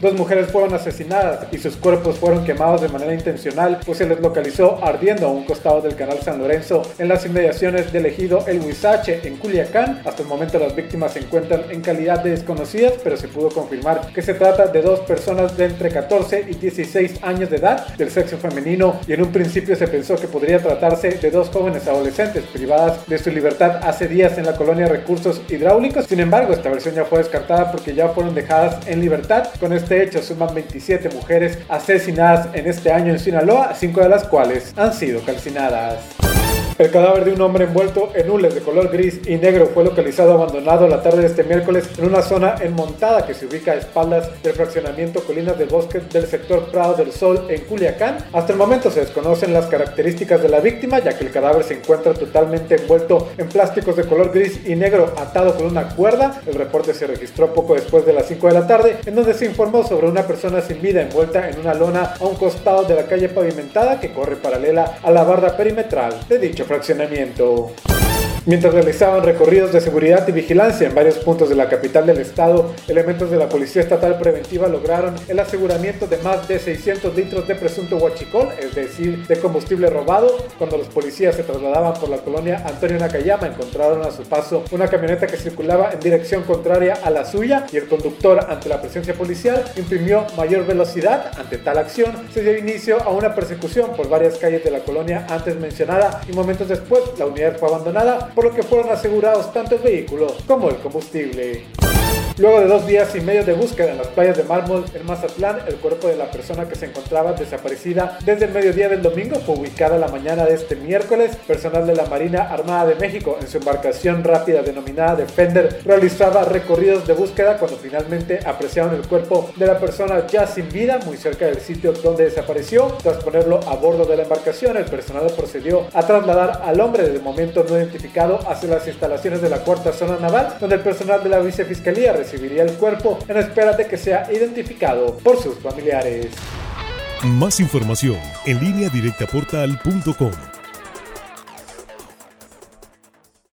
Dos mujeres fueron asesinadas y sus cuerpos fueron quemados de manera intencional, pues se les localizó ardiendo a un costado del canal San Lorenzo en las inmediaciones del ejido El Huizache en Culiacán. Hasta el momento las víctimas se encuentran en calidad de desconocidas, pero se pudo confirmar que se trata de dos personas de entre 14 y 16 años de edad del sexo femenino y en un principio se pensó que podría tratarse de dos jóvenes adolescentes privadas de su libertad hace días en la colonia Recursos Hidráulicos. Sin embargo, esta versión ya fue descartada porque ya fueron dejadas en libertad con este este hecho suman 27 mujeres asesinadas en este año en Sinaloa, cinco de las cuales han sido calcinadas. El cadáver de un hombre envuelto en hules de color gris y negro fue localizado abandonado la tarde de este miércoles en una zona enmontada que se ubica a espaldas del fraccionamiento Colinas del Bosque del sector Prado del Sol en Culiacán. Hasta el momento se desconocen las características de la víctima ya que el cadáver se encuentra totalmente envuelto en plásticos de color gris y negro atado con una cuerda. El reporte se registró poco después de las 5 de la tarde en donde se informó sobre una persona sin vida envuelta en una lona a un costado de la calle pavimentada que corre paralela a la barda perimetral de dicho fraccionamiento. Mientras realizaban recorridos de seguridad y vigilancia en varios puntos de la capital del estado, elementos de la Policía Estatal Preventiva lograron el aseguramiento de más de 600 litros de presunto huachicol, es decir, de combustible robado. Cuando los policías se trasladaban por la colonia Antonio Nakayama, encontraron a su paso una camioneta que circulaba en dirección contraria a la suya y el conductor, ante la presencia policial, imprimió mayor velocidad. Ante tal acción, se dio inicio a una persecución por varias calles de la colonia antes mencionada y momentos después la unidad fue abandonada por lo que fueron asegurados tanto el vehículo como el combustible. Luego de dos días y medio de búsqueda en las playas de Mármol, en Mazatlán, el cuerpo de la persona que se encontraba desaparecida desde el mediodía del domingo fue ubicada la mañana de este miércoles. Personal de la Marina Armada de México, en su embarcación rápida denominada Defender, realizaba recorridos de búsqueda cuando finalmente apreciaron el cuerpo de la persona ya sin vida muy cerca del sitio donde desapareció. Tras ponerlo a bordo de la embarcación, el personal procedió a trasladar al hombre de momento no identificado hacia las instalaciones de la cuarta zona naval, donde el personal de la vicefiscalía recibiría el cuerpo en espera de que sea identificado por sus familiares. Más información en línea directa portal.com.